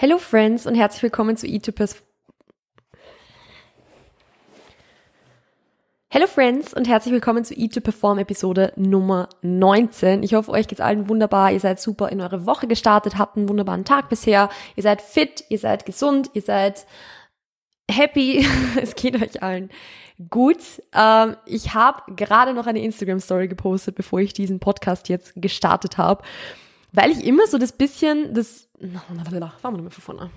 Hello Friends und herzlich willkommen zu E2Pers. Hello Friends und herzlich willkommen zu E2 Perform Episode Nummer 19. Ich hoffe, euch geht's allen wunderbar. Ihr seid super in eure Woche gestartet, habt einen wunderbaren Tag bisher. Ihr seid fit, ihr seid gesund, ihr seid happy. es geht euch allen gut. Ähm, ich habe gerade noch eine Instagram Story gepostet, bevor ich diesen Podcast jetzt gestartet habe, weil ich immer so das bisschen das Fangen wir nochmal von vorne an.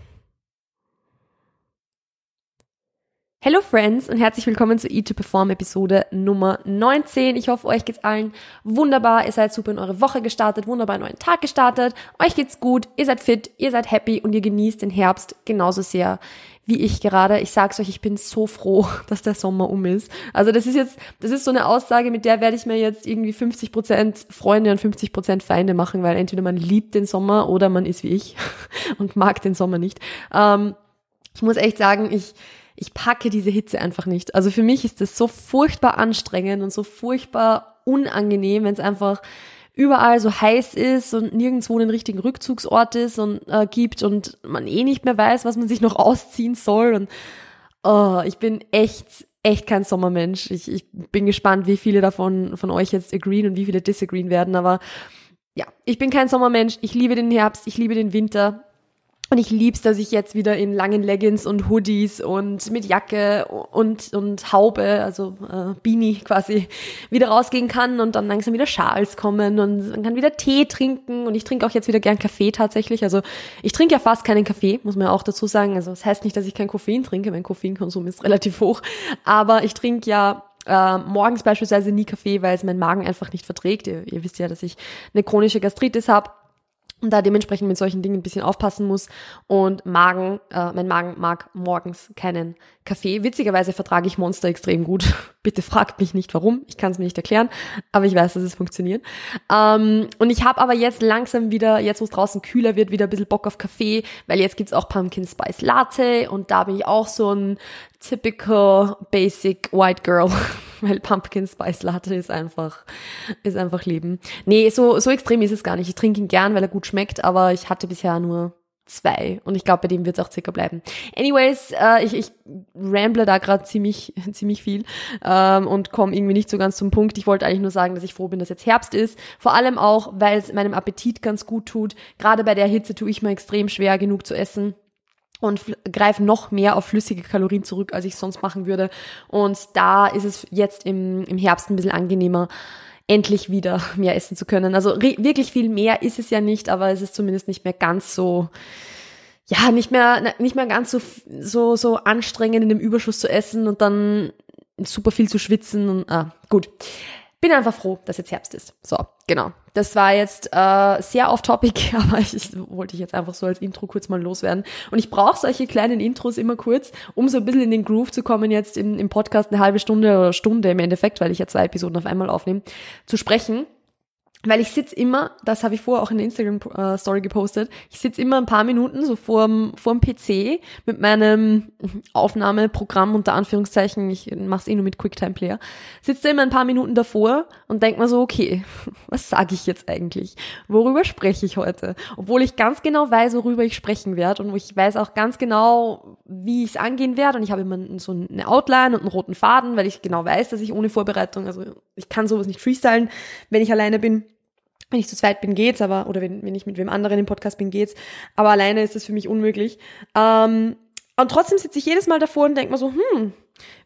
Hello Friends und herzlich willkommen zu E2 Perform Episode Nummer 19. Ich hoffe, euch geht's allen wunderbar. Ihr seid super in eure Woche gestartet, wunderbar in euren Tag gestartet. Euch geht's gut, ihr seid fit, ihr seid happy und ihr genießt den Herbst genauso sehr wie ich gerade. Ich sag's euch, ich bin so froh, dass der Sommer um ist. Also das ist jetzt, das ist so eine Aussage, mit der werde ich mir jetzt irgendwie 50 Prozent Freunde und 50 Prozent Feinde machen, weil entweder man liebt den Sommer oder man ist wie ich und mag den Sommer nicht. Ähm, ich muss echt sagen, ich, ich packe diese Hitze einfach nicht. Also für mich ist das so furchtbar anstrengend und so furchtbar unangenehm, wenn es einfach überall so heiß ist und nirgendwo einen richtigen Rückzugsort ist und äh, gibt und man eh nicht mehr weiß, was man sich noch ausziehen soll. Und oh, ich bin echt, echt kein Sommermensch. Ich, ich bin gespannt, wie viele davon von euch jetzt agreeen und wie viele disagreeen werden. Aber ja, ich bin kein Sommermensch. Ich liebe den Herbst, ich liebe den Winter. Und ich lieb's, dass ich jetzt wieder in langen Leggings und Hoodies und mit Jacke und, und Haube, also äh, Beanie quasi, wieder rausgehen kann und dann langsam wieder Schals kommen und man kann wieder Tee trinken und ich trinke auch jetzt wieder gern Kaffee tatsächlich. Also ich trinke ja fast keinen Kaffee, muss man ja auch dazu sagen. Also das heißt nicht, dass ich kein Koffein trinke, mein Koffeinkonsum ist relativ hoch, aber ich trinke ja äh, morgens beispielsweise nie Kaffee, weil es mein Magen einfach nicht verträgt. Ihr, ihr wisst ja, dass ich eine chronische Gastritis habe da dementsprechend mit solchen Dingen ein bisschen aufpassen muss. Und Magen, äh, mein Magen mag morgens keinen Kaffee. Witzigerweise vertrage ich Monster extrem gut. Bitte fragt mich nicht warum, ich kann es mir nicht erklären, aber ich weiß, dass es funktioniert. Ähm, und ich habe aber jetzt langsam wieder, jetzt wo es draußen kühler wird, wieder ein bisschen Bock auf Kaffee, weil jetzt gibt's auch Pumpkin Spice Latte und da bin ich auch so ein typical basic white girl, weil Pumpkin Spice Latte ist einfach, ist einfach Leben. Nee, so, so extrem ist es gar nicht. Ich trinke ihn gern, weil er gut schmeckt, aber ich hatte bisher nur zwei und ich glaube, bei dem wird es auch circa bleiben. Anyways, äh, ich, ich ramble da gerade ziemlich, ziemlich viel ähm, und komme irgendwie nicht so ganz zum Punkt. Ich wollte eigentlich nur sagen, dass ich froh bin, dass jetzt Herbst ist. Vor allem auch, weil es meinem Appetit ganz gut tut. Gerade bei der Hitze tue ich mir extrem schwer, genug zu essen und greife noch mehr auf flüssige Kalorien zurück, als ich sonst machen würde. Und da ist es jetzt im, im Herbst ein bisschen angenehmer, endlich wieder mehr essen zu können. Also wirklich viel mehr ist es ja nicht, aber es ist zumindest nicht mehr ganz so, ja, nicht mehr, nicht mehr ganz so, so, so anstrengend in dem Überschuss zu essen und dann super viel zu schwitzen und, ah, gut bin einfach froh, dass jetzt Herbst ist. So, genau. Das war jetzt äh, sehr off-topic, aber ich, ich wollte ich jetzt einfach so als Intro kurz mal loswerden. Und ich brauche solche kleinen Intros immer kurz, um so ein bisschen in den Groove zu kommen, jetzt im, im Podcast eine halbe Stunde oder Stunde im Endeffekt, weil ich ja zwei Episoden auf einmal aufnehme, zu sprechen weil ich sitz immer, das habe ich vorher auch in der Instagram-Story äh, gepostet, ich sitz immer ein paar Minuten so vorm, vorm PC mit meinem Aufnahmeprogramm unter Anführungszeichen, ich mache es eh nur mit QuickTime Player, sitze immer ein paar Minuten davor und denk mir so, okay, was sage ich jetzt eigentlich? Worüber spreche ich heute? Obwohl ich ganz genau weiß, worüber ich sprechen werde und ich weiß auch ganz genau, wie ich es angehen werde und ich habe immer so eine Outline und einen roten Faden, weil ich genau weiß, dass ich ohne Vorbereitung, also ich kann sowas nicht freestylen, wenn ich alleine bin wenn ich zu zweit bin, geht's, aber, oder wenn, wenn ich mit wem anderen im Podcast bin, geht's. Aber alleine ist das für mich unmöglich. Ähm, und trotzdem sitze ich jedes Mal davor und denke mir so, hm,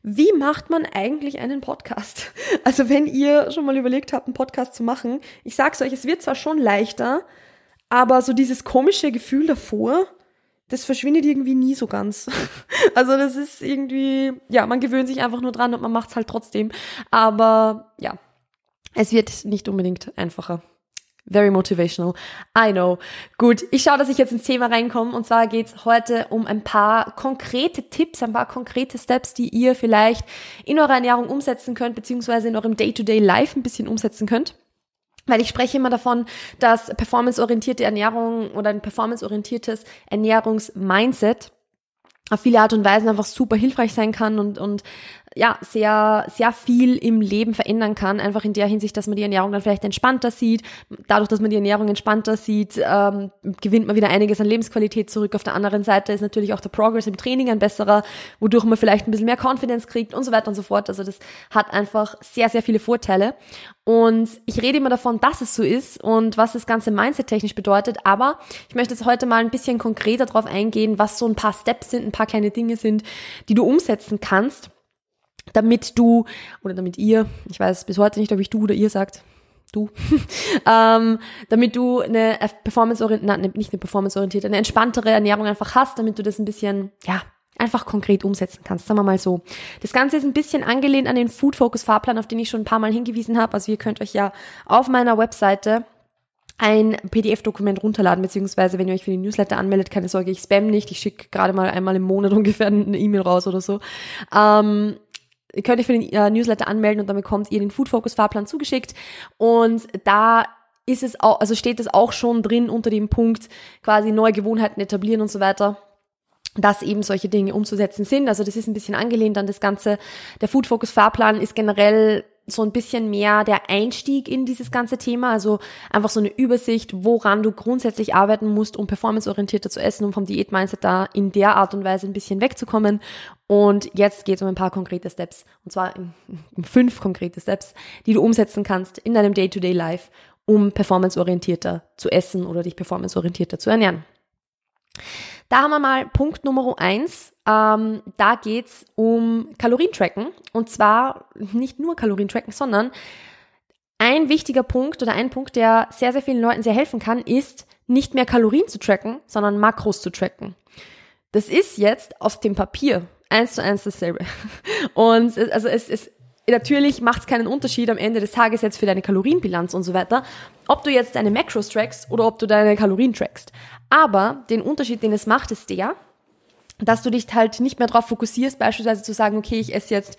wie macht man eigentlich einen Podcast? Also wenn ihr schon mal überlegt habt, einen Podcast zu machen, ich sag's euch, es wird zwar schon leichter, aber so dieses komische Gefühl davor, das verschwindet irgendwie nie so ganz. Also das ist irgendwie, ja, man gewöhnt sich einfach nur dran und man macht's halt trotzdem. Aber ja, es wird nicht unbedingt einfacher. Very motivational. I know. Gut, ich schaue, dass ich jetzt ins Thema reinkomme. Und zwar geht's heute um ein paar konkrete Tipps, ein paar konkrete Steps, die ihr vielleicht in eurer Ernährung umsetzen könnt, beziehungsweise in eurem Day-to-Day-Life ein bisschen umsetzen könnt. Weil ich spreche immer davon, dass performanceorientierte Ernährung oder ein performanceorientiertes Ernährungsmindset auf viele Art und Weisen einfach super hilfreich sein kann und, und ja, sehr, sehr viel im Leben verändern kann. Einfach in der Hinsicht, dass man die Ernährung dann vielleicht entspannter sieht. Dadurch, dass man die Ernährung entspannter sieht, ähm, gewinnt man wieder einiges an Lebensqualität zurück. Auf der anderen Seite ist natürlich auch der Progress im Training ein besserer, wodurch man vielleicht ein bisschen mehr Confidence kriegt und so weiter und so fort. Also das hat einfach sehr, sehr viele Vorteile. Und ich rede immer davon, dass es so ist und was das Ganze mindset-technisch bedeutet. Aber ich möchte jetzt heute mal ein bisschen konkreter darauf eingehen, was so ein paar Steps sind, ein paar kleine Dinge sind, die du umsetzen kannst, damit du, oder damit ihr, ich weiß bis heute nicht, ob ich du oder ihr sagt, du, ähm, damit du eine performanceorientierte, nicht eine performanceorientierte, eine entspanntere Ernährung einfach hast, damit du das ein bisschen, ja, einfach konkret umsetzen kannst, sagen wir mal so. Das Ganze ist ein bisschen angelehnt an den Food Focus Fahrplan, auf den ich schon ein paar Mal hingewiesen habe. Also ihr könnt euch ja auf meiner Webseite ein PDF-Dokument runterladen, beziehungsweise wenn ihr euch für den Newsletter anmeldet, keine Sorge, ich spam nicht, ich schicke gerade mal einmal im Monat ungefähr eine E-Mail raus oder so. Ähm, ihr könnt euch für den äh, Newsletter anmelden und dann bekommt ihr den Food Focus Fahrplan zugeschickt und da ist es auch, also steht es auch schon drin unter dem Punkt quasi neue Gewohnheiten etablieren und so weiter dass eben solche Dinge umzusetzen sind. Also das ist ein bisschen angelehnt an das Ganze. Der Food Focus Fahrplan ist generell so ein bisschen mehr der Einstieg in dieses ganze Thema, also einfach so eine Übersicht, woran du grundsätzlich arbeiten musst, um performanceorientierter zu essen, um vom Diät-Mindset da in der Art und Weise ein bisschen wegzukommen. Und jetzt geht es um ein paar konkrete Steps, und zwar um fünf konkrete Steps, die du umsetzen kannst in deinem Day-to-Day-Life, um performanceorientierter zu essen oder dich performanceorientierter zu ernähren. Da haben wir mal Punkt Nummer eins. Ähm, da geht's um Kalorientracken. Und zwar nicht nur Kalorientracken, sondern ein wichtiger Punkt oder ein Punkt, der sehr, sehr vielen Leuten sehr helfen kann, ist nicht mehr Kalorien zu tracken, sondern Makros zu tracken. Das ist jetzt auf dem Papier eins zu eins dasselbe. Und also es, es natürlich macht es keinen Unterschied am Ende des Tages jetzt für deine Kalorienbilanz und so weiter, ob du jetzt deine Macros trackst oder ob du deine Kalorien trackst. Aber den Unterschied, den es macht, ist der, dass du dich halt nicht mehr darauf fokussierst, beispielsweise zu sagen, okay, ich esse jetzt,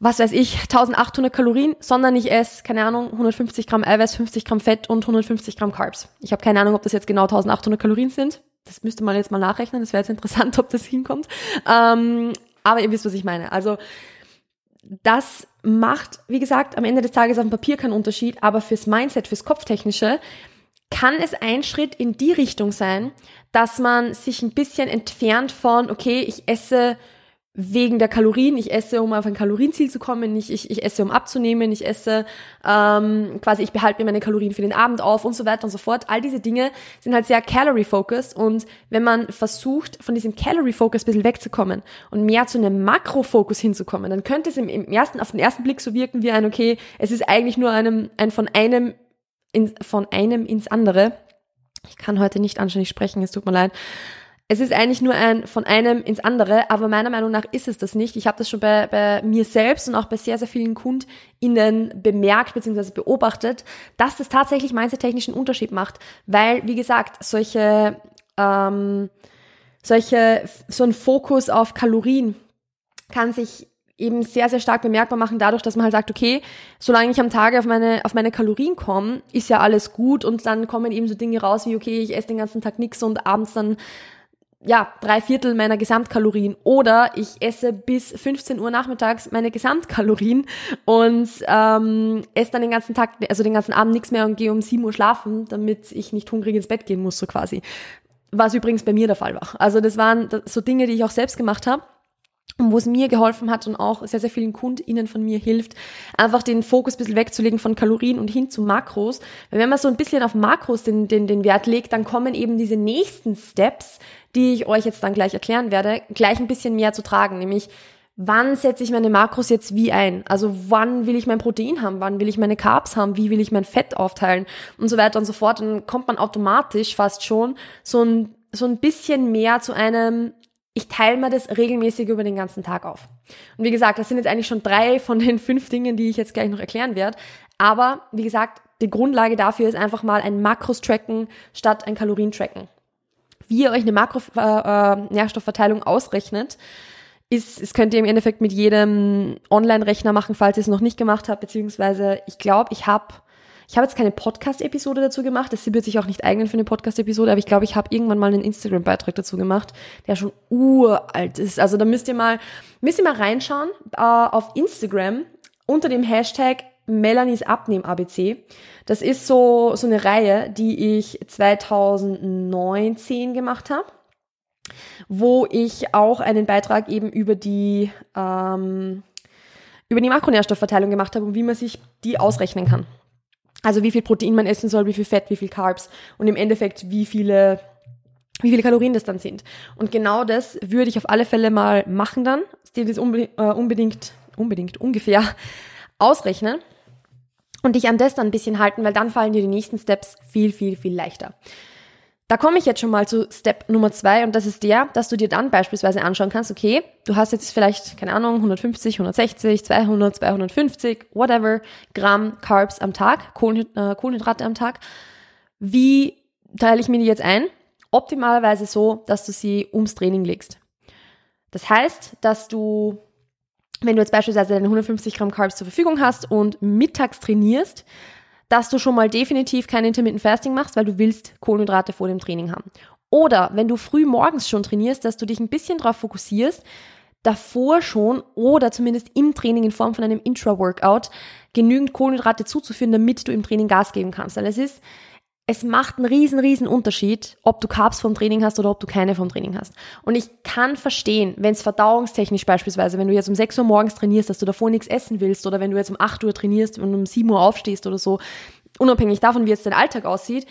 was weiß ich, 1800 Kalorien, sondern ich esse, keine Ahnung, 150 Gramm Eiweiß, 50 Gramm Fett und 150 Gramm Carbs. Ich habe keine Ahnung, ob das jetzt genau 1800 Kalorien sind. Das müsste man jetzt mal nachrechnen, das wäre jetzt interessant, ob das hinkommt. Ähm, aber ihr wisst, was ich meine. Also das macht, wie gesagt, am Ende des Tages auf dem Papier keinen Unterschied, aber fürs Mindset, fürs Kopftechnische kann es ein Schritt in die Richtung sein, dass man sich ein bisschen entfernt von, okay, ich esse wegen der Kalorien. Ich esse, um auf ein Kalorienziel zu kommen. Ich, ich, ich esse, um abzunehmen. Ich esse ähm, quasi, ich behalte mir meine Kalorien für den Abend auf und so weiter und so fort. All diese Dinge sind halt sehr Calorie-focused. Und wenn man versucht, von diesem Calorie-Focus ein bisschen wegzukommen und mehr zu einem Makro-Focus hinzukommen, dann könnte es im, im ersten, auf den ersten Blick so wirken wie ein, okay, es ist eigentlich nur einem, ein von einem, in, von einem ins andere. Ich kann heute nicht anständig sprechen, es tut mir leid. Es ist eigentlich nur ein von einem ins andere, aber meiner Meinung nach ist es das nicht. Ich habe das schon bei, bei mir selbst und auch bei sehr, sehr vielen KundInnen bemerkt bzw. beobachtet, dass das tatsächlich mindset-technischen Unterschied macht, weil, wie gesagt, solche, ähm, solche, so ein Fokus auf Kalorien kann sich eben sehr, sehr stark bemerkbar machen, dadurch, dass man halt sagt, okay, solange ich am Tage auf meine, auf meine Kalorien komme, ist ja alles gut und dann kommen eben so Dinge raus wie, okay, ich esse den ganzen Tag nichts und abends dann ja, drei Viertel meiner Gesamtkalorien oder ich esse bis 15 Uhr nachmittags meine Gesamtkalorien und ähm, esse dann den ganzen Tag, also den ganzen Abend nichts mehr und gehe um 7 Uhr schlafen, damit ich nicht hungrig ins Bett gehen muss, so quasi. Was übrigens bei mir der Fall war. Also das waren so Dinge, die ich auch selbst gemacht habe und wo es mir geholfen hat und auch sehr, sehr vielen KundInnen von mir hilft, einfach den Fokus ein bisschen wegzulegen von Kalorien und hin zu Makros. Weil wenn man so ein bisschen auf Makros den, den, den Wert legt, dann kommen eben diese nächsten Steps, die ich euch jetzt dann gleich erklären werde, gleich ein bisschen mehr zu tragen, nämlich wann setze ich meine Makros jetzt wie ein? Also wann will ich mein Protein haben? Wann will ich meine Carbs haben? Wie will ich mein Fett aufteilen? Und so weiter und so fort. Dann kommt man automatisch fast schon so ein, so ein bisschen mehr zu einem ich teile mir das regelmäßig über den ganzen Tag auf. Und wie gesagt, das sind jetzt eigentlich schon drei von den fünf Dingen, die ich jetzt gleich noch erklären werde. Aber wie gesagt, die Grundlage dafür ist einfach mal ein Makros-Tracken statt ein Kalorien-Tracken. Wie ihr euch eine Makro-Nährstoffverteilung äh, ausrechnet, ist, das könnt ihr im Endeffekt mit jedem Online-Rechner machen, falls ihr es noch nicht gemacht habt, beziehungsweise ich glaube, ich habe Ich habe jetzt keine Podcast-Episode dazu gemacht. Das wird sich auch nicht eignen für eine Podcast-Episode, aber ich glaube, ich habe irgendwann mal einen Instagram-Beitrag dazu gemacht, der schon uralt ist. Also da müsst ihr mal, müsst ihr mal reinschauen äh, auf Instagram unter dem Hashtag Melanies Abnehm ABC. Das ist so, so eine Reihe, die ich 2019 gemacht habe, wo ich auch einen Beitrag eben über die, ähm, über die Makronährstoffverteilung gemacht habe und wie man sich die ausrechnen kann. Also wie viel Protein man essen soll, wie viel Fett, wie viel Carbs und im Endeffekt wie viele wie viele Kalorien das dann sind. Und genau das würde ich auf alle Fälle mal machen dann, dir das unbedingt, äh, unbedingt, unbedingt ungefähr ausrechnen und dich an das dann ein bisschen halten, weil dann fallen dir die nächsten Steps viel, viel, viel leichter. Da komme ich jetzt schon mal zu Step Nummer zwei und das ist der, dass du dir dann beispielsweise anschauen kannst, okay, du hast jetzt vielleicht, keine Ahnung, 150, 160, 200, 250, whatever Gramm Carbs am Tag, äh, Kohlenhydrate am Tag. Wie teile ich mir die jetzt ein? Optimalerweise so, dass du sie ums Training legst. Das heißt, dass du wenn du jetzt beispielsweise deine 150 Gramm Carbs zur Verfügung hast und mittags trainierst, dass du schon mal definitiv kein Intermittent Fasting machst, weil du willst Kohlenhydrate vor dem Training haben. Oder wenn du früh morgens schon trainierst, dass du dich ein bisschen darauf fokussierst, davor schon oder zumindest im Training in Form von einem Intra-Workout genügend Kohlenhydrate zuzuführen, damit du im Training Gas geben kannst. Weil es ist es macht einen riesen, riesen Unterschied, ob du Carbs vom Training hast oder ob du keine vom Training hast. Und ich kann verstehen, wenn es verdauungstechnisch beispielsweise, wenn du jetzt um 6 Uhr morgens trainierst, dass du davor nichts essen willst oder wenn du jetzt um 8 Uhr trainierst und um 7 Uhr aufstehst oder so, unabhängig davon, wie jetzt dein Alltag aussieht,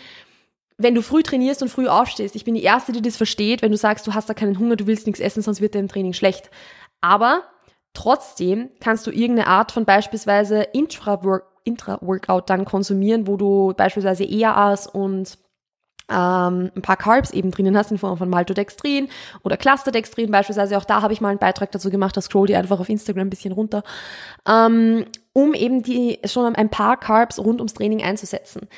wenn du früh trainierst und früh aufstehst, ich bin die Erste, die das versteht, wenn du sagst, du hast da keinen Hunger, du willst nichts essen, sonst wird dein Training schlecht. Aber trotzdem kannst du irgendeine Art von beispielsweise Intra-Work Intra-Workout dann konsumieren, wo du beispielsweise EAAs und ähm, ein paar Carbs eben drinnen hast in Form von Maltodextrin oder Clusterdextrin beispielsweise. Auch da habe ich mal einen Beitrag dazu gemacht, das scroll dir einfach auf Instagram ein bisschen runter, ähm, um eben die schon ein paar Carbs rund ums Training einzusetzen.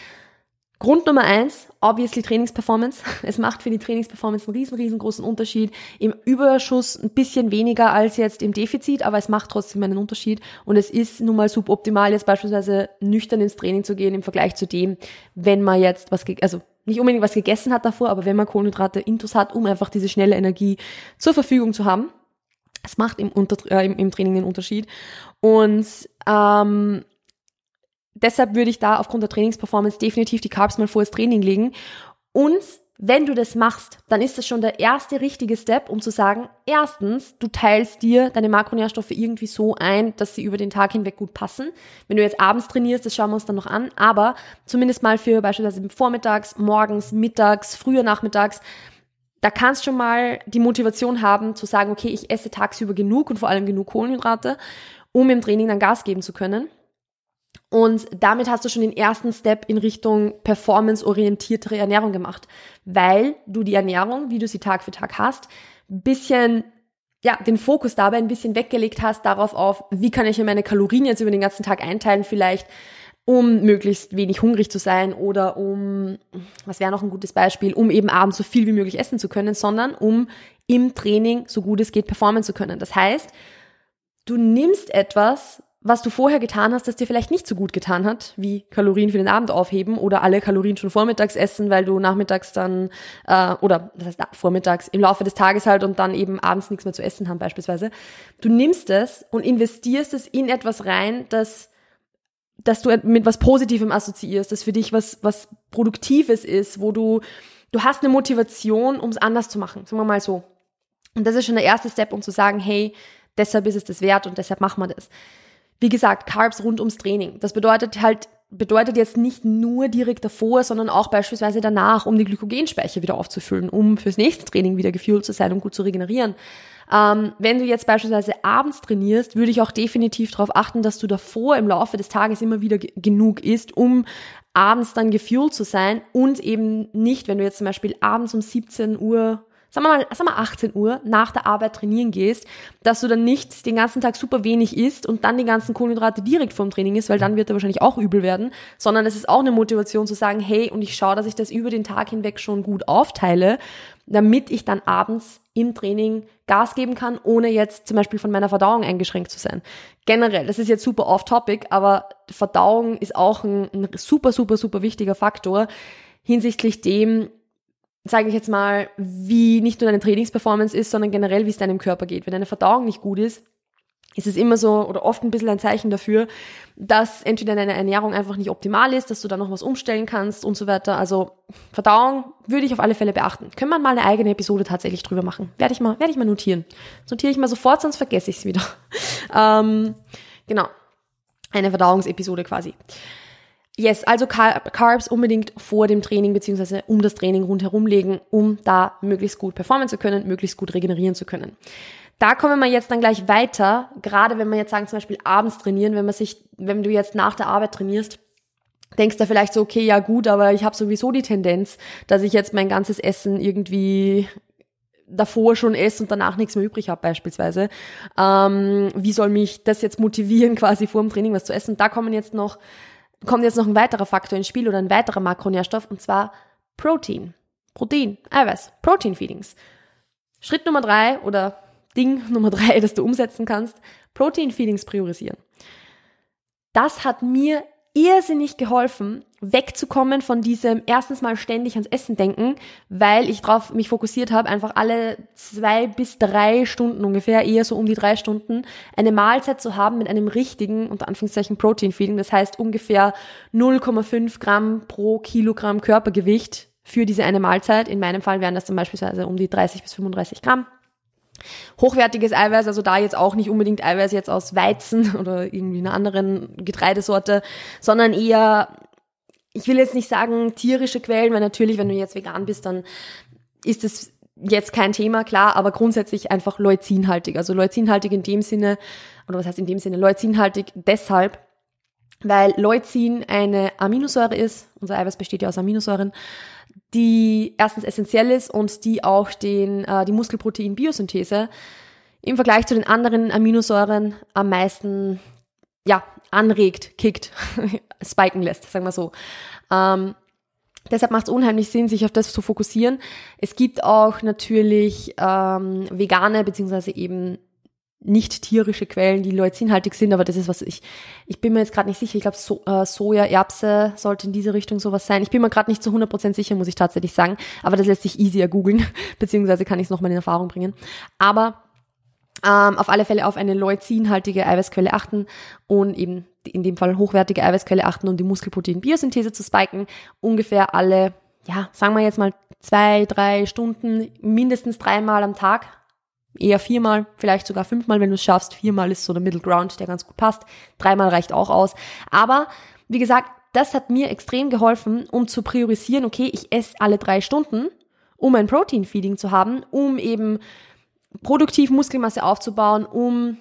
Grund Nummer eins, obviously Trainingsperformance. Es macht für die Trainingsperformance einen riesen, riesengroßen Unterschied. Im Überschuss ein bisschen weniger als jetzt im Defizit, aber es macht trotzdem einen Unterschied. Und es ist nun mal suboptimal, jetzt beispielsweise nüchtern ins Training zu gehen im Vergleich zu dem, wenn man jetzt was, also nicht unbedingt was gegessen hat davor, aber wenn man Kohlenhydrate intus hat, um einfach diese schnelle Energie zur Verfügung zu haben. Es macht im, Unter äh, im, im Training den Unterschied. Und ähm, deshalb würde ich da aufgrund der Trainingsperformance definitiv die Carbs mal vor das Training legen. Und wenn du das machst, dann ist das schon der erste richtige Step, um zu sagen, erstens, du teilst dir deine Makronährstoffe irgendwie so ein, dass sie über den Tag hinweg gut passen. Wenn du jetzt abends trainierst, das schauen wir uns dann noch an, aber zumindest mal für beispielsweise vormittags, morgens, mittags, früher nachmittags, da kannst du schon mal die Motivation haben zu sagen, okay, ich esse tagsüber genug und vor allem genug Kohlenhydrate, um im Training dann Gas geben zu können. Und damit hast du schon den ersten Step in Richtung performanceorientiertere Ernährung gemacht, weil du die Ernährung, wie du sie Tag für Tag hast, bisschen ja, den Fokus dabei ein bisschen weggelegt hast darauf auf, wie kann ich mir meine Kalorien jetzt über den ganzen Tag einteilen, vielleicht um möglichst wenig hungrig zu sein oder um, was wäre noch ein gutes Beispiel, um eben abends so viel wie möglich essen zu können, sondern um im Training so gut es geht performen zu können. Das heißt, du nimmst etwas, was du vorher getan hast, das dir vielleicht nicht so gut getan hat, wie Kalorien für den Abend aufheben oder alle Kalorien schon vormittags essen, weil du nachmittags dann äh, oder das heißt vormittags im Laufe des Tages halt und dann eben abends nichts mehr zu essen haben beispielsweise. Du nimmst es und investierst es in etwas rein, das dass du mit was Positivem assoziierst, das für dich was was Produktives ist, wo du du hast eine Motivation, um es anders zu machen, sagen wir mal so. Und das ist schon der erste Step, um zu sagen, hey, deshalb ist es das wert und deshalb machen wir das. Wie gesagt, Carbs rund ums Training. Das bedeutet halt, bedeutet jetzt nicht nur direkt davor, sondern auch beispielsweise danach, um die Glykogenspeicher wieder aufzufüllen, um fürs nächste Training wieder gefühlt zu sein und gut zu regenerieren. Ähm, wenn du jetzt beispielsweise abends trainierst, würde ich auch definitiv darauf achten, dass du davor im Laufe des Tages immer wieder genug isst, um abends dann gefühlt zu sein und eben nicht, wenn du jetzt zum Beispiel abends um 17 Uhr sagen wir mal, sagen wir 18 Uhr nach der Arbeit trainieren gehst, dass du dann nicht den ganzen Tag super wenig isst und dann die ganzen Kohlenhydrate direkt vorm Training isst, weil dann wird er wahrscheinlich auch übel werden, sondern es ist auch eine Motivation zu sagen, hey, und ich schaue, dass ich das über den Tag hinweg schon gut aufteile, damit ich dann abends im Training Gas geben kann, ohne jetzt zum Beispiel von meiner Verdauung eingeschränkt zu sein. Generell, das ist jetzt super off-topic, aber Verdauung ist auch ein, ein super, super, super wichtiger Faktor hinsichtlich dem, sage ich jetzt mal, wie nicht nur deine Trainingsperformance ist, sondern generell, wie es deinem Körper geht. Wenn deine Verdauung nicht gut ist, ist es immer so oder oft ein bisschen ein Zeichen dafür, dass entweder deine Ernährung einfach nicht optimal ist, dass du da noch was umstellen kannst und so weiter. Also Verdauung würde ich auf alle Fälle beachten. Können wir mal eine eigene Episode tatsächlich drüber machen. Werde ich mal, werde ich mal notieren. Das notiere ich mal sofort, sonst vergesse ich es wieder. ähm, genau. Eine Verdauungsepisode quasi. Yes, also Carbs unbedingt vor dem Training beziehungsweise um das Training rundherum legen, um da möglichst gut performen zu können, möglichst gut regenerieren zu können. Da kommen wir jetzt dann gleich weiter, gerade wenn wir jetzt sagen, zum Beispiel abends trainieren, wenn man sich, wenn du jetzt nach der Arbeit trainierst, denkst du vielleicht so, okay, ja gut, aber ich habe sowieso die Tendenz, dass ich jetzt mein ganzes Essen irgendwie davor schon esse und danach nichts mehr übrig habe beispielsweise. Ähm, wie soll mich das jetzt motivieren, quasi vor dem Training was zu essen? Da kommen jetzt noch kommt jetzt noch ein weiterer Faktor ins Spiel oder ein weiterer Makronährstoff und zwar Protein. Protein, Eiweiß, Protein Feedings. Schritt Nummer drei oder Ding Nummer drei, das du umsetzen kannst, Protein Feedings priorisieren. Das hat mir irrsinnig geholfen, wegzukommen von diesem erstens mal ständig ans Essen denken, weil ich drauf mich fokussiert habe, einfach alle zwei bis drei Stunden ungefähr, eher so um die drei Stunden, eine Mahlzeit zu haben mit einem richtigen, unter Anführungszeichen, Protein-Feeding. Das heißt ungefähr 0,5 Gramm pro Kilogramm Körpergewicht für diese eine Mahlzeit. In meinem Fall wären das dann beispielsweise um die 30 bis 35 Gramm. Hochwertiges Eiweiß, also da jetzt auch nicht unbedingt Eiweiß jetzt aus Weizen oder irgendwie einer anderen Getreidesorte, sondern eher, ich will jetzt nicht sagen tierische Quellen, weil natürlich, wenn du jetzt vegan bist, dann ist es jetzt kein Thema, klar, aber grundsätzlich einfach leucinhaltig. Also leucinhaltig in dem Sinne, oder was heißt in dem Sinne, leucinhaltig deshalb, weil Leucin eine Aminosäure ist, unser Eiweiß besteht ja aus Aminosäuren, die erstens essentiell ist und die auch den, äh, die Muskelprotein-Biosynthese im Vergleich zu den anderen Aminosäuren am meisten ja, anregt, kickt, spiken lässt, sagen wir so. Ähm, deshalb macht es unheimlich Sinn, sich auf das zu fokussieren. Es gibt auch natürlich ähm, vegane beziehungsweise eben nicht tierische Quellen, die leucinhaltig sind, aber das ist was ich, ich bin mir jetzt gerade nicht sicher. Ich glaube, so, äh, Soja, Erbse sollte in diese Richtung sowas sein. Ich bin mir gerade nicht zu 100% sicher, muss ich tatsächlich sagen, aber das lässt sich easier googeln, beziehungsweise kann ich es nochmal in Erfahrung bringen. Aber ähm, auf alle Fälle auf eine leucinhaltige Eiweißquelle achten und eben in dem Fall hochwertige Eiweißquelle achten, um die Muskelprotein-Biosynthese zu spiken. Ungefähr alle, ja, sagen wir jetzt mal zwei, drei Stunden, mindestens dreimal am Tag eher viermal, vielleicht sogar fünfmal, wenn du es schaffst. Viermal ist so der Middle Ground, der ganz gut passt. Dreimal reicht auch aus. Aber wie gesagt, das hat mir extrem geholfen, um zu priorisieren, okay, ich esse alle drei Stunden, um ein Protein-Feeding zu haben, um eben produktiv Muskelmasse aufzubauen, um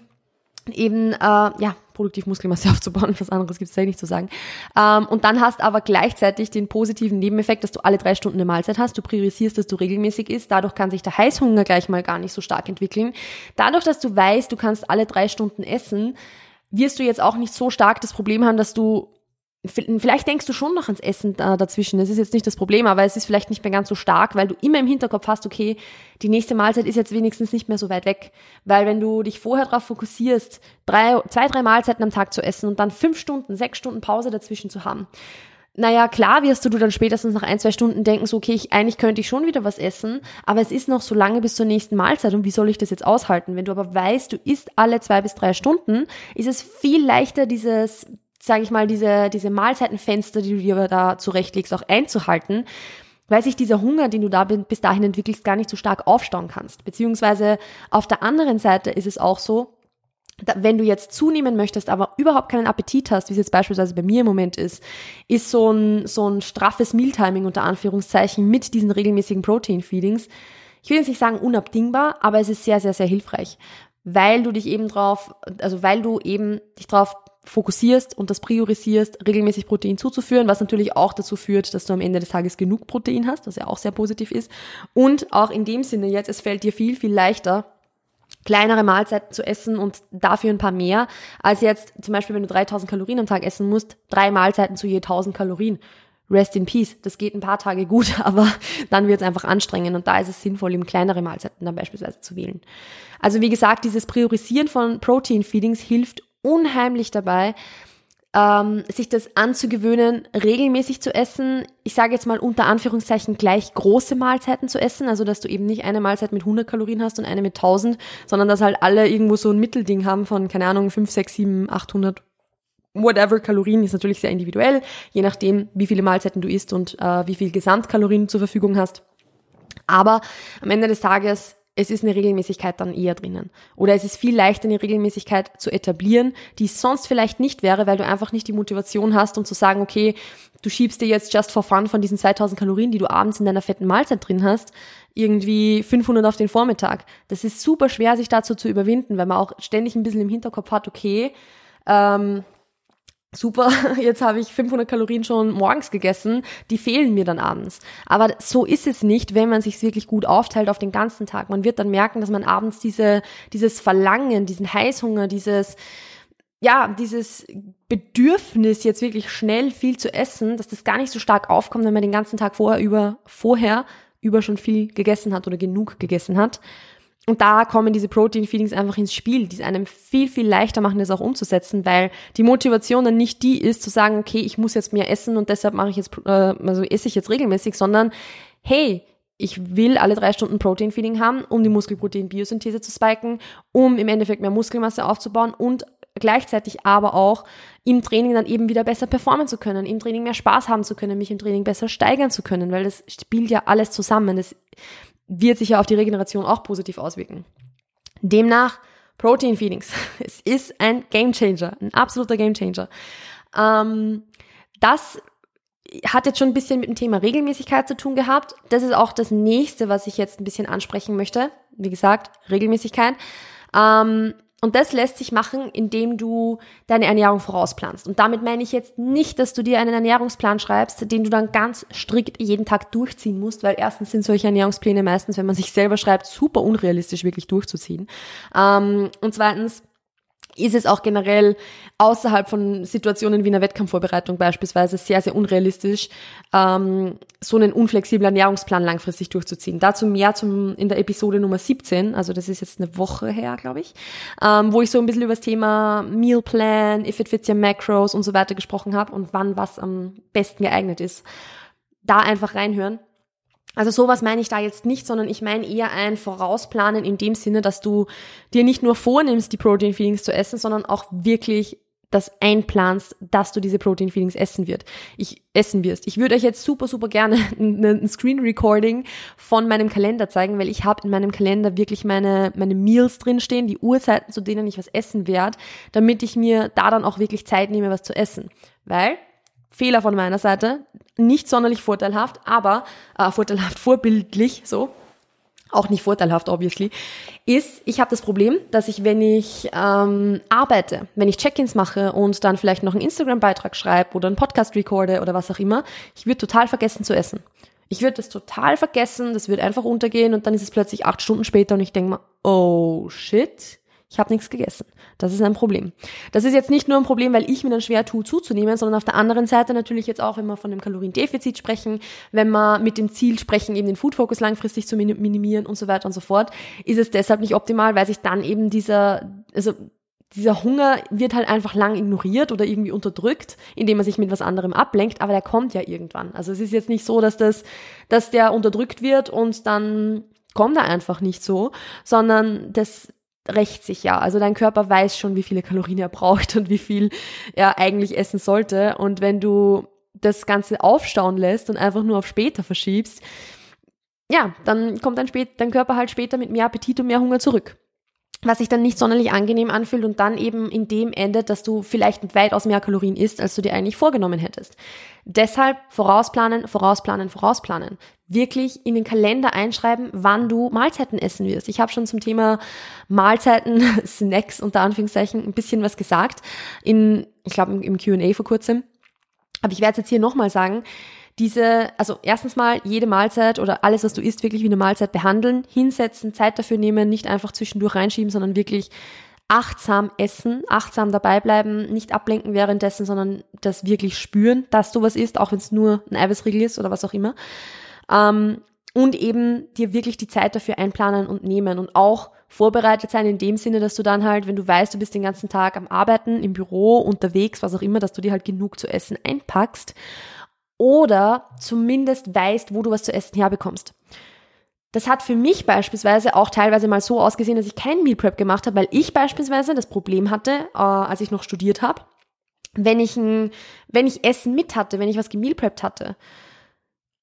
eben äh, ja produktiv Muskelmasse aufzubauen, was anderes gibt es da nicht zu sagen. Ähm, und dann hast aber gleichzeitig den positiven Nebeneffekt, dass du alle drei Stunden eine Mahlzeit hast, du priorisierst, dass du regelmäßig isst, dadurch kann sich der Heißhunger gleich mal gar nicht so stark entwickeln. Dadurch, dass du weißt, du kannst alle drei Stunden essen, wirst du jetzt auch nicht so stark das Problem haben, dass du Vielleicht denkst du schon noch ans Essen dazwischen. Das ist jetzt nicht das Problem, aber es ist vielleicht nicht mehr ganz so stark, weil du immer im Hinterkopf hast, okay, die nächste Mahlzeit ist jetzt wenigstens nicht mehr so weit weg. Weil wenn du dich vorher darauf fokussierst, drei, zwei, drei Mahlzeiten am Tag zu essen und dann fünf Stunden, sechs Stunden Pause dazwischen zu haben, naja, klar wirst du dann spätestens nach ein, zwei Stunden denken, so, okay, ich, eigentlich könnte ich schon wieder was essen, aber es ist noch so lange bis zur nächsten Mahlzeit und wie soll ich das jetzt aushalten? Wenn du aber weißt, du isst alle zwei bis drei Stunden, ist es viel leichter, dieses sage ich mal, diese, diese Mahlzeitenfenster, die du dir da zurechtlegst, auch einzuhalten, weil sich dieser Hunger, den du da bis dahin entwickelst, gar nicht so stark aufstauen kannst. Beziehungsweise auf der anderen Seite ist es auch so, wenn du jetzt zunehmen möchtest, aber überhaupt keinen Appetit hast, wie es jetzt beispielsweise bei mir im Moment ist, ist so ein, so ein straffes Mealtiming unter Anführungszeichen mit diesen regelmäßigen Protein-Feedings, ich will jetzt nicht sagen unabdingbar, aber es ist sehr, sehr, sehr hilfreich, weil du dich eben drauf, also weil du eben dich drauf fokussierst und das priorisierst, regelmäßig Protein zuzuführen, was natürlich auch dazu führt, dass du am Ende des Tages genug Protein hast, was ja auch sehr positiv ist. Und auch in dem Sinne jetzt, es fällt dir viel, viel leichter, kleinere Mahlzeiten zu essen und dafür ein paar mehr, als jetzt zum Beispiel, wenn du 3000 Kalorien am Tag essen musst, drei Mahlzeiten zu je 1000 Kalorien. Rest in Peace. Das geht ein paar Tage gut, aber dann wird es einfach anstrengend und da ist es sinnvoll, eben kleinere Mahlzeiten dann beispielsweise zu wählen. Also wie gesagt, dieses Priorisieren von Protein Feedings hilft unheimlich dabei, ähm, sich das anzugewöhnen, regelmäßig zu essen. Ich sage jetzt mal unter Anführungszeichen gleich große Mahlzeiten zu essen, also dass du eben nicht eine Mahlzeit mit 100 Kalorien hast und eine mit 1000, sondern dass halt alle irgendwo so ein Mittelding haben von, keine Ahnung, 5, 6, 7, 800 whatever Kalorien ist natürlich sehr individuell, je nachdem, wie viele Mahlzeiten du isst und äh, wie viel Gesamtkalorien du zur Verfügung hast. Aber am Ende des Tages es ist eine Regelmäßigkeit dann eher drinnen. Oder es ist viel leichter, eine Regelmäßigkeit zu etablieren, die es sonst vielleicht nicht wäre, weil du einfach nicht die Motivation hast, um zu sagen, okay, du schiebst dir jetzt just for fun von diesen 2000 Kalorien, die du abends in deiner fetten Mahlzeit drin hast, irgendwie 500 auf den Vormittag. Das ist super schwer, sich dazu zu überwinden, weil man auch ständig ein bisschen im Hinterkopf hat, okay, ähm, super, jetzt habe ich 500 Kalorien schon morgens gegessen, die fehlen mir dann abends. Aber so ist es nicht, wenn man sich wirklich gut aufteilt auf den ganzen Tag. Man wird dann merken, dass man abends diese, dieses Verlangen, diesen Heißhunger, dieses, ja, dieses Bedürfnis, jetzt wirklich schnell viel zu essen, dass das gar nicht so stark aufkommt, wenn man den ganzen Tag vorher über, vorher über schon viel gegessen hat oder genug gegessen hat. Und da kommen diese Protein-Feedings einfach ins Spiel, die es einem viel, viel leichter machen, das auch umzusetzen, weil die Motivation dann nicht die ist, zu sagen, okay, ich muss jetzt mehr essen und deshalb mache ich jetzt, äh, also esse ich jetzt regelmäßig, sondern hey, ich will alle drei Stunden Protein-Feeding haben, um die Muskelprotein-Biosynthese zu spiken, um im Endeffekt mehr Muskelmasse aufzubauen und gleichzeitig aber auch im Training dann eben wieder besser performen zu können, im Training mehr Spaß haben zu können, mich im Training besser steigern zu können, weil das spielt ja alles zusammen. Das wird sich ja auf die Regeneration auch positiv auswirken. Demnach Protein Feedings. Es ist ein Game Changer, ein absoluter Game Changer. Ähm, das hat jetzt schon ein bisschen mit dem Thema Regelmäßigkeit zu tun gehabt. Das ist auch das nächste, was ich jetzt ein bisschen ansprechen möchte. Wie gesagt, Regelmäßigkeit. Ähm, und das lässt sich machen, indem du deine Ernährung vorausplanst. Und damit meine ich jetzt nicht, dass du dir einen Ernährungsplan schreibst, den du dann ganz strikt jeden Tag durchziehen musst, weil erstens sind solche Ernährungspläne meistens, wenn man sich selber schreibt, super unrealistisch wirklich durchzuziehen. Ähm, und zweitens, ist es auch generell außerhalb von Situationen wie einer Wettkampfvorbereitung beispielsweise sehr, sehr unrealistisch, ähm, so einen unflexiblen Ernährungsplan langfristig durchzuziehen. Dazu mehr zum, in der Episode Nummer 17, also das ist jetzt eine Woche her, glaube ich, ähm, wo ich so ein bisschen über das Thema Meal Plan, If It Fits Your Macros und so weiter gesprochen habe und wann was am besten geeignet ist. Da einfach reinhören. Also sowas meine ich da jetzt nicht, sondern ich meine eher ein Vorausplanen in dem Sinne, dass du dir nicht nur vornimmst, die Protein Feedings zu essen, sondern auch wirklich das einplanst, dass du diese Protein Feedings essen wird. Ich essen wirst. Ich würde euch jetzt super super gerne ein Screen Recording von meinem Kalender zeigen, weil ich habe in meinem Kalender wirklich meine meine Meals drinstehen, die Uhrzeiten, zu denen ich was essen werde, damit ich mir da dann auch wirklich Zeit nehme, was zu essen. Weil Fehler von meiner Seite, nicht sonderlich vorteilhaft, aber äh, vorteilhaft vorbildlich, so, auch nicht vorteilhaft, obviously, ist, ich habe das Problem, dass ich, wenn ich ähm, arbeite, wenn ich Check-ins mache und dann vielleicht noch einen Instagram-Beitrag schreibe oder einen Podcast recorde oder was auch immer, ich würde total vergessen zu essen. Ich würde das total vergessen, das wird einfach untergehen und dann ist es plötzlich acht Stunden später und ich denke mir, oh shit, ich habe nichts gegessen. Das ist ein Problem. Das ist jetzt nicht nur ein Problem, weil ich mir dann schwer tue, zuzunehmen, sondern auf der anderen Seite natürlich jetzt auch, wenn wir von dem Kaloriendefizit sprechen, wenn wir mit dem Ziel sprechen, eben den Food Focus langfristig zu minimieren und so weiter und so fort, ist es deshalb nicht optimal, weil sich dann eben dieser, also dieser Hunger wird halt einfach lang ignoriert oder irgendwie unterdrückt, indem man sich mit was anderem ablenkt, aber der kommt ja irgendwann. Also es ist jetzt nicht so, dass das, dass der unterdrückt wird und dann kommt er einfach nicht so, sondern das rächt sich ja. Also dein Körper weiß schon, wie viele Kalorien er braucht und wie viel er eigentlich essen sollte. Und wenn du das Ganze aufstauen lässt und einfach nur auf später verschiebst, ja, dann kommt dein, dein Körper halt später mit mehr Appetit und mehr Hunger zurück. Was sich dann nicht sonderlich angenehm anfühlt und dann eben in dem endet, dass du vielleicht weitaus mehr Kalorien isst, als du dir eigentlich vorgenommen hättest. Deshalb vorausplanen, vorausplanen, vorausplanen. Wirklich in den Kalender einschreiben, wann du Mahlzeiten essen wirst. Ich habe schon zum Thema Mahlzeiten, Snacks unter Anführungszeichen ein bisschen was gesagt, in, ich glaube im Q&A vor kurzem. Aber ich werde es jetzt hier nochmal sagen diese, also erstens mal jede Mahlzeit oder alles, was du isst, wirklich wie eine Mahlzeit behandeln, hinsetzen, Zeit dafür nehmen, nicht einfach zwischendurch reinschieben, sondern wirklich achtsam essen, achtsam dabei bleiben, nicht ablenken währenddessen, sondern das wirklich spüren, dass du was isst, auch wenn es nur ein Eiweißriegel ist oder was auch immer. Ähm, und eben dir wirklich die Zeit dafür einplanen und nehmen und auch vorbereitet sein in dem Sinne, dass du dann halt, wenn du weißt, du bist den ganzen Tag am Arbeiten, im Büro, unterwegs, was auch immer, dass du dir halt genug zu essen einpackst oder zumindest weißt, wo du was zu essen herbekommst. Das hat für mich beispielsweise auch teilweise mal so ausgesehen, dass ich kein Meal Prep gemacht habe, weil ich beispielsweise das Problem hatte, äh, als ich noch studiert habe, wenn ich ein, wenn ich Essen mit hatte, wenn ich was gemeal prepped hatte.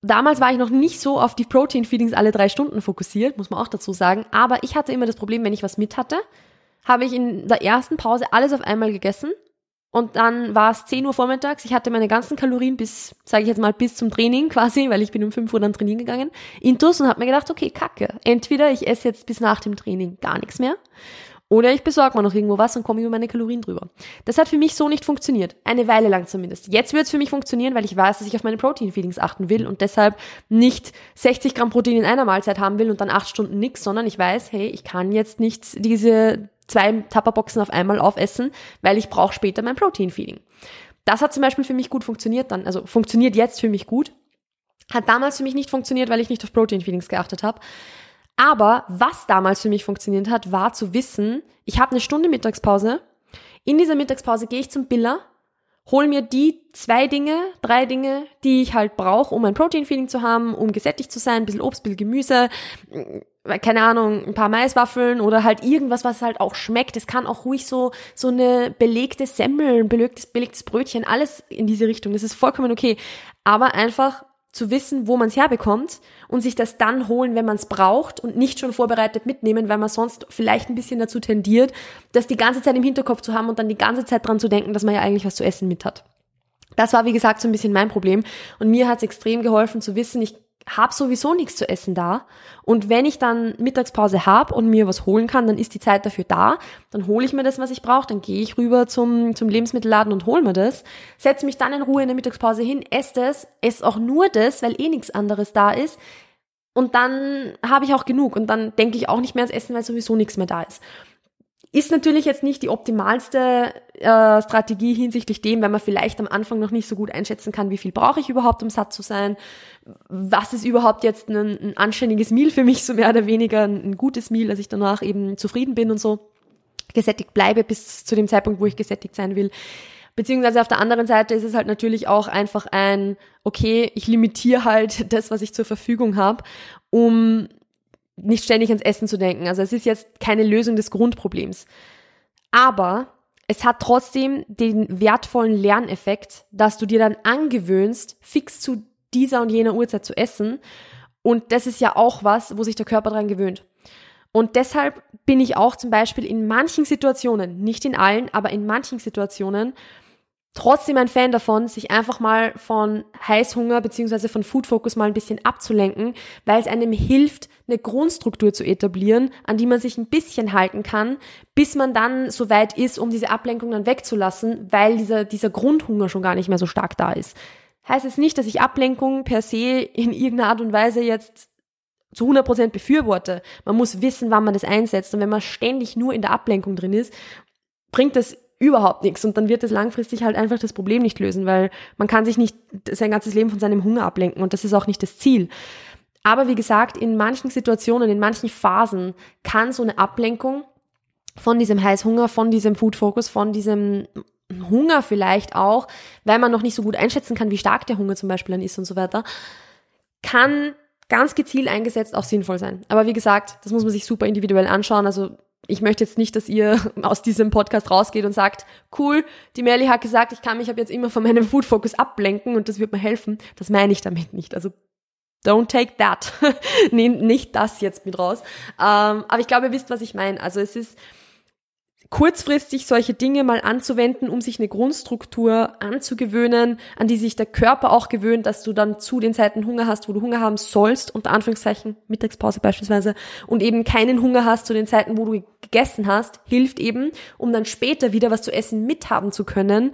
Damals war ich noch nicht so auf die Protein Feedings alle drei Stunden fokussiert, muss man auch dazu sagen. Aber ich hatte immer das Problem, wenn ich was mit hatte, habe ich in der ersten Pause alles auf einmal gegessen und dann war es 10 Uhr vormittags. Ich hatte meine ganzen Kalorien bis, sage ich jetzt mal, bis zum Training quasi, weil ich bin um 5 Uhr dann trainieren gegangen, intus und habe mir gedacht, okay, kacke. Entweder ich esse jetzt bis nach dem Training gar nichts mehr oder ich besorge mir noch irgendwo was und komme über meine Kalorien drüber. Das hat für mich so nicht funktioniert. Eine Weile lang zumindest. Jetzt wird es für mich funktionieren, weil ich weiß, dass ich auf meine Protein-Feelings achten will und deshalb nicht 60 Gramm Protein in einer Mahlzeit haben will und dann 8 Stunden nix, sondern ich weiß, hey, ich kann jetzt nicht diese zwei Tupperboxen auf einmal aufessen, weil ich brauche später mein Protein-Feeding. Das hat zum Beispiel für mich gut funktioniert dann, also funktioniert jetzt für mich gut. Hat damals für mich nicht funktioniert, weil ich nicht auf Protein-Feedings geachtet habe. Aber was damals für mich funktioniert hat, war zu wissen, ich habe eine Stunde Mittagspause. In dieser Mittagspause gehe ich zum Biller, hol mir die zwei Dinge, drei Dinge, die ich halt brauche, um ein Protein-Feeding zu haben, um gesättigt zu sein, ein bisschen Obst, ein bisschen Gemüse, keine Ahnung, ein paar Maiswaffeln oder halt irgendwas, was halt auch schmeckt. Es kann auch ruhig so, so eine belegte Semmel, ein belegtes, belegtes Brötchen, alles in diese Richtung. Das ist vollkommen okay. Aber einfach zu wissen, wo man es herbekommt und sich das dann holen, wenn man es braucht und nicht schon vorbereitet mitnehmen, weil man sonst vielleicht ein bisschen dazu tendiert, das die ganze Zeit im Hinterkopf zu haben und dann die ganze Zeit dran zu denken, dass man ja eigentlich was zu essen mit hat. Das war, wie gesagt, so ein bisschen mein Problem. Und mir hat es extrem geholfen zu wissen, ich habe sowieso nichts zu essen da. Und wenn ich dann Mittagspause habe und mir was holen kann, dann ist die Zeit dafür da. Dann hole ich mir das, was ich brauche. Dann gehe ich rüber zum, zum Lebensmittelladen und hole mir das. Setze mich dann in Ruhe in der Mittagspause hin, esse das, esse auch nur das, weil eh nichts anderes da ist. Und dann habe ich auch genug. Und dann denke ich auch nicht mehr ans Essen, weil sowieso nichts mehr da ist. Ist natürlich jetzt nicht die optimalste äh, Strategie hinsichtlich dem, wenn man vielleicht am Anfang noch nicht so gut einschätzen kann, wie viel brauche ich überhaupt, um satt zu sein. Was ist überhaupt jetzt ein, ein anständiges Meal für mich, so mehr oder weniger ein, ein gutes Meal, dass ich danach eben zufrieden bin und so gesättigt bleibe bis zu dem Zeitpunkt, wo ich gesättigt sein will. Beziehungsweise auf der anderen Seite ist es halt natürlich auch einfach ein, okay, ich limitiere halt das, was ich zur Verfügung habe, um nicht ständig ans Essen zu denken. Also es ist jetzt keine Lösung des Grundproblems. Aber es hat trotzdem den wertvollen Lerneffekt, dass du dir dann angewöhnst, fix zu dieser und jener Uhrzeit zu essen. Und das ist ja auch was, wo sich der Körper dran gewöhnt. Und deshalb bin ich auch zum Beispiel in manchen Situationen, nicht in allen, aber in manchen Situationen trotzdem ein Fan davon, sich einfach mal von Heißhunger beziehungsweise von Food Focus mal ein bisschen abzulenken, weil es einem hilft, eine Grundstruktur zu etablieren, an die man sich ein bisschen halten kann, bis man dann so weit ist, um diese Ablenkung dann wegzulassen, weil dieser, dieser Grundhunger schon gar nicht mehr so stark da ist. Heißt es nicht, dass ich Ablenkung per se in irgendeiner Art und Weise jetzt zu 100% befürworte. Man muss wissen, wann man das einsetzt. Und wenn man ständig nur in der Ablenkung drin ist, bringt das überhaupt nichts und dann wird es langfristig halt einfach das Problem nicht lösen, weil man kann sich nicht sein ganzes Leben von seinem Hunger ablenken und das ist auch nicht das Ziel. Aber wie gesagt, in manchen Situationen, in manchen Phasen kann so eine Ablenkung von diesem Heißhunger, von diesem Food Focus, von diesem Hunger vielleicht auch, weil man noch nicht so gut einschätzen kann, wie stark der Hunger zum Beispiel dann ist und so weiter, kann ganz gezielt eingesetzt auch sinnvoll sein. Aber wie gesagt, das muss man sich super individuell anschauen. Also ich möchte jetzt nicht, dass ihr aus diesem Podcast rausgeht und sagt, cool, die Melly hat gesagt, ich kann mich ab jetzt immer von meinem Food Focus ablenken und das wird mir helfen. Das meine ich damit nicht. Also Don't take that. Nehmt nicht das jetzt mit raus. Ähm, aber ich glaube, ihr wisst, was ich meine. Also es ist kurzfristig solche Dinge mal anzuwenden, um sich eine Grundstruktur anzugewöhnen, an die sich der Körper auch gewöhnt, dass du dann zu den Zeiten Hunger hast, wo du Hunger haben sollst, unter Anführungszeichen, Mittagspause beispielsweise, und eben keinen Hunger hast zu den Zeiten, wo du gegessen hast, hilft eben, um dann später wieder was zu essen mithaben zu können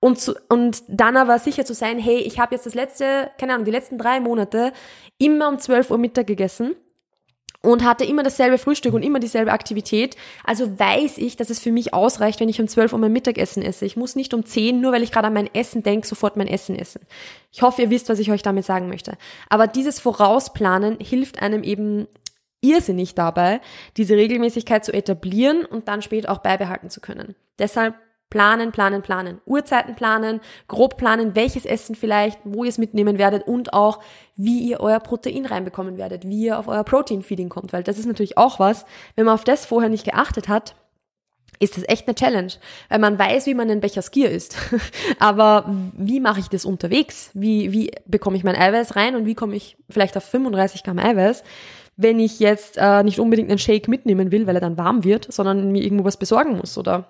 und, zu, und dann aber sicher zu sein, hey, ich habe jetzt das letzte, keine Ahnung, die letzten drei Monate immer um 12 Uhr Mittag gegessen und hatte immer dasselbe Frühstück und immer dieselbe Aktivität. Also weiß ich, dass es für mich ausreicht, wenn ich um 12 Uhr mein Mittagessen esse. Ich muss nicht um 10, nur weil ich gerade an mein Essen denke, sofort mein Essen essen. Ich hoffe, ihr wisst, was ich euch damit sagen möchte. Aber dieses Vorausplanen hilft einem eben irrsinnig dabei, diese Regelmäßigkeit zu etablieren und dann später auch beibehalten zu können. Deshalb Planen, planen, planen. Uhrzeiten planen, grob planen, welches Essen vielleicht, wo ihr es mitnehmen werdet und auch, wie ihr euer Protein reinbekommen werdet, wie ihr auf euer Protein-Feeding kommt, weil das ist natürlich auch was, wenn man auf das vorher nicht geachtet hat, ist das echt eine Challenge, weil man weiß, wie man einen Becher Skier isst. Aber wie mache ich das unterwegs? Wie, wie bekomme ich mein Eiweiß rein und wie komme ich vielleicht auf 35 Gramm Eiweiß, wenn ich jetzt äh, nicht unbedingt einen Shake mitnehmen will, weil er dann warm wird, sondern mir irgendwo was besorgen muss oder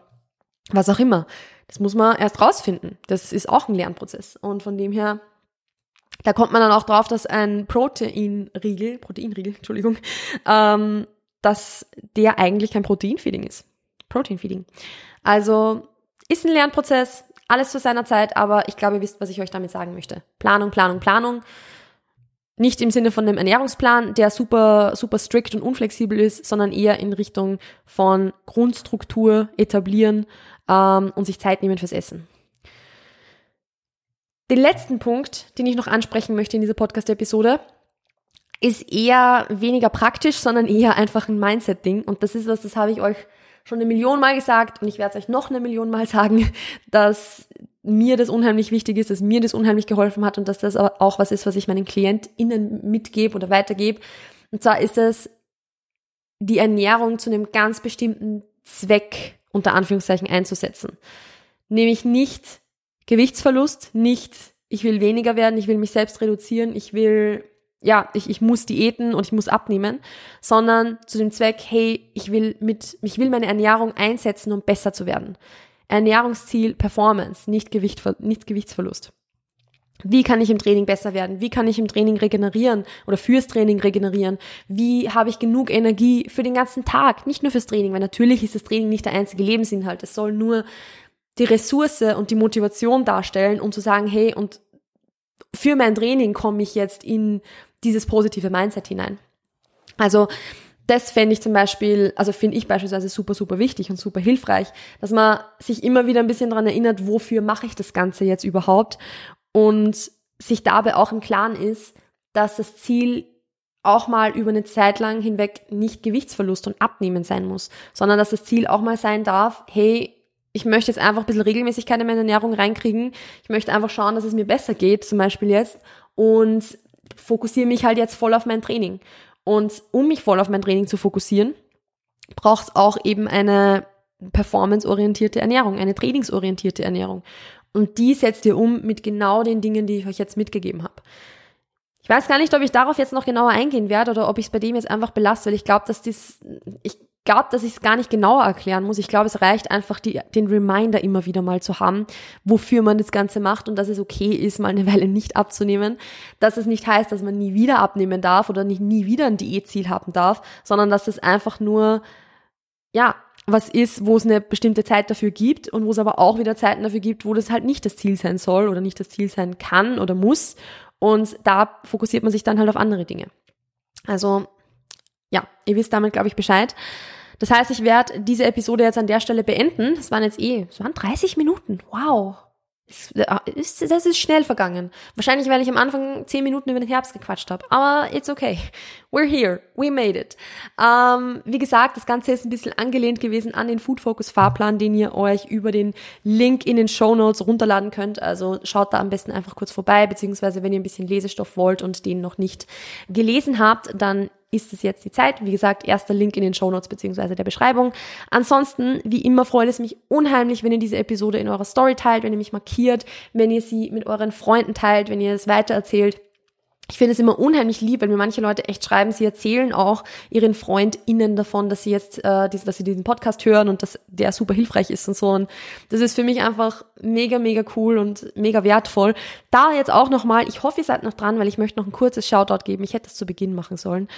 was auch immer. Das muss man erst rausfinden. Das ist auch ein Lernprozess. Und von dem her, da kommt man dann auch drauf, dass ein Proteinriegel, Proteinriegel, Entschuldigung, ähm, dass der eigentlich kein Proteinfeeding ist. Proteinfeeding. Also ist ein Lernprozess, alles zu seiner Zeit, aber ich glaube, ihr wisst, was ich euch damit sagen möchte. Planung, Planung, Planung. Nicht im Sinne von einem Ernährungsplan, der super, super strikt und unflexibel ist, sondern eher in Richtung von Grundstruktur etablieren, ähm, und sich Zeit nehmen fürs Essen. Den letzten Punkt, den ich noch ansprechen möchte in dieser Podcast-Episode, ist eher weniger praktisch, sondern eher einfach ein Mindset-Ding. Und das ist was, das habe ich euch schon eine Million Mal gesagt und ich werde es euch noch eine Million Mal sagen, dass mir das unheimlich wichtig ist, dass mir das unheimlich geholfen hat und dass das auch was ist, was ich meinen KlientInnen mitgebe oder weitergebe. Und zwar ist es die Ernährung zu einem ganz bestimmten Zweck unter Anführungszeichen einzusetzen. Nämlich nicht Gewichtsverlust, nicht ich will weniger werden, ich will mich selbst reduzieren, ich will, ja, ich, ich muss diäten und ich muss abnehmen, sondern zu dem Zweck, hey, ich will mit, ich will meine Ernährung einsetzen, um besser zu werden. Ernährungsziel Performance, nicht, Gewicht, nicht Gewichtsverlust. Wie kann ich im Training besser werden? Wie kann ich im Training regenerieren oder fürs Training regenerieren? Wie habe ich genug Energie für den ganzen Tag? Nicht nur fürs Training, weil natürlich ist das Training nicht der einzige Lebensinhalt. Es soll nur die Ressource und die Motivation darstellen, um zu sagen, hey, und für mein Training komme ich jetzt in dieses positive Mindset hinein. Also, das fände ich zum Beispiel, also finde ich beispielsweise super, super wichtig und super hilfreich, dass man sich immer wieder ein bisschen dran erinnert, wofür mache ich das Ganze jetzt überhaupt und sich dabei auch im Klaren ist, dass das Ziel auch mal über eine Zeit lang hinweg nicht Gewichtsverlust und Abnehmen sein muss, sondern dass das Ziel auch mal sein darf, hey, ich möchte jetzt einfach ein bisschen Regelmäßigkeit in meine Ernährung reinkriegen. Ich möchte einfach schauen, dass es mir besser geht, zum Beispiel jetzt, und fokussiere mich halt jetzt voll auf mein Training. Und um mich voll auf mein Training zu fokussieren, braucht es auch eben eine performanceorientierte Ernährung, eine trainingsorientierte Ernährung. Und die setzt ihr um mit genau den Dingen, die ich euch jetzt mitgegeben habe. Ich weiß gar nicht, ob ich darauf jetzt noch genauer eingehen werde oder ob ich es bei dem jetzt einfach belasse, weil ich glaube, dass dies, ich glaube, dass ich es gar nicht genauer erklären muss. Ich glaube, es reicht einfach, die, den Reminder immer wieder mal zu haben, wofür man das Ganze macht und dass es okay ist, mal eine Weile nicht abzunehmen. Dass es nicht heißt, dass man nie wieder abnehmen darf oder nicht nie wieder ein Diätziel haben darf, sondern dass es einfach nur, ja, was ist, wo es eine bestimmte Zeit dafür gibt und wo es aber auch wieder Zeiten dafür gibt, wo das halt nicht das Ziel sein soll oder nicht das Ziel sein kann oder muss. Und da fokussiert man sich dann halt auf andere Dinge. Also, ja, ihr wisst damit, glaube ich, Bescheid. Das heißt, ich werde diese Episode jetzt an der Stelle beenden. Es waren jetzt eh, es waren 30 Minuten. Wow. Äh, das ist schnell vergangen. Wahrscheinlich, weil ich am Anfang zehn Minuten über den Herbst gequatscht habe. Aber it's okay. We're here. We made it. Ähm, wie gesagt, das Ganze ist ein bisschen angelehnt gewesen an den Food Focus Fahrplan, den ihr euch über den Link in den Show Notes runterladen könnt. Also schaut da am besten einfach kurz vorbei, beziehungsweise wenn ihr ein bisschen Lesestoff wollt und den noch nicht gelesen habt, dann ist es jetzt die Zeit. Wie gesagt, erster Link in den Show Notes beziehungsweise der Beschreibung. Ansonsten, wie immer, freut es mich unheimlich, wenn ihr diese Episode in eurer Story teilt, wenn ihr mich markiert, wenn ihr sie mit euren Freunden teilt, wenn ihr es weitererzählt. Ich finde es immer unheimlich lieb, wenn mir manche Leute echt schreiben, sie erzählen auch ihren FreundInnen davon, dass sie jetzt, äh, dass sie diesen Podcast hören und dass der super hilfreich ist und so. Und das ist für mich einfach mega, mega cool und mega wertvoll. Da jetzt auch nochmal, ich hoffe, ihr seid noch dran, weil ich möchte noch ein kurzes Shoutout geben. Ich hätte es zu Beginn machen sollen.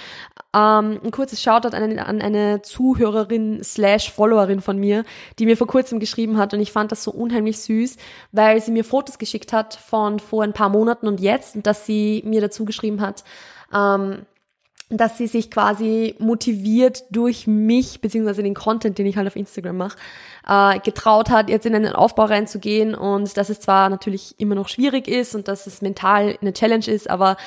Ähm, ein kurzes Shoutout an eine, an eine Zuhörerin slash Followerin von mir, die mir vor kurzem geschrieben hat und ich fand das so unheimlich süß, weil sie mir Fotos geschickt hat von vor ein paar Monaten und jetzt dass sie mir dazu geschrieben hat, ähm, dass sie sich quasi motiviert durch mich, beziehungsweise den Content, den ich halt auf Instagram mache, äh, getraut hat, jetzt in einen Aufbau reinzugehen und dass es zwar natürlich immer noch schwierig ist und dass es mental eine Challenge ist, aber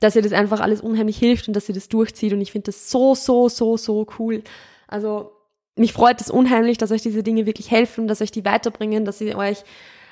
dass ihr das einfach alles unheimlich hilft und dass sie das durchzieht und ich finde das so, so, so, so cool. Also mich freut es unheimlich, dass euch diese Dinge wirklich helfen, dass euch die weiterbringen, dass sie euch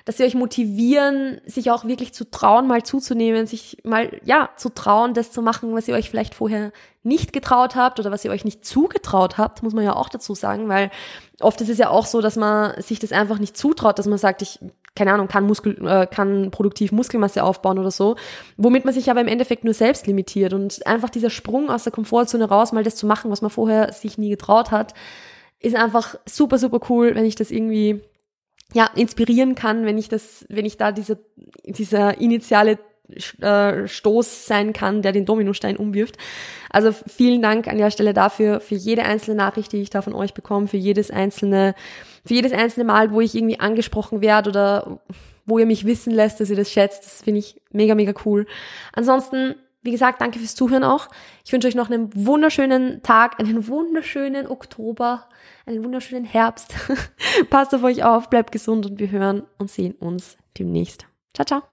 dass sie euch motivieren, sich auch wirklich zu trauen, mal zuzunehmen, sich mal, ja, zu trauen, das zu machen, was ihr euch vielleicht vorher nicht getraut habt oder was ihr euch nicht zugetraut habt, muss man ja auch dazu sagen, weil oft ist es ja auch so, dass man sich das einfach nicht zutraut, dass man sagt, ich, keine Ahnung, kann Muskel, äh, kann produktiv Muskelmasse aufbauen oder so, womit man sich aber im Endeffekt nur selbst limitiert. Und einfach dieser Sprung aus der Komfortzone raus, mal das zu machen, was man vorher sich nie getraut hat, ist einfach super, super cool, wenn ich das irgendwie ja, inspirieren kann, wenn ich das, wenn ich da diese, dieser initiale äh, Stoß sein kann, der den Dominostein umwirft. Also vielen Dank an der Stelle dafür, für jede einzelne Nachricht, die ich da von euch bekomme, für jedes einzelne, für jedes einzelne Mal, wo ich irgendwie angesprochen werde oder wo ihr mich wissen lässt, dass ihr das schätzt. Das finde ich mega, mega cool. Ansonsten wie gesagt, danke fürs Zuhören auch. Ich wünsche euch noch einen wunderschönen Tag, einen wunderschönen Oktober, einen wunderschönen Herbst. Passt auf euch auf, bleibt gesund und wir hören und sehen uns demnächst. Ciao, ciao.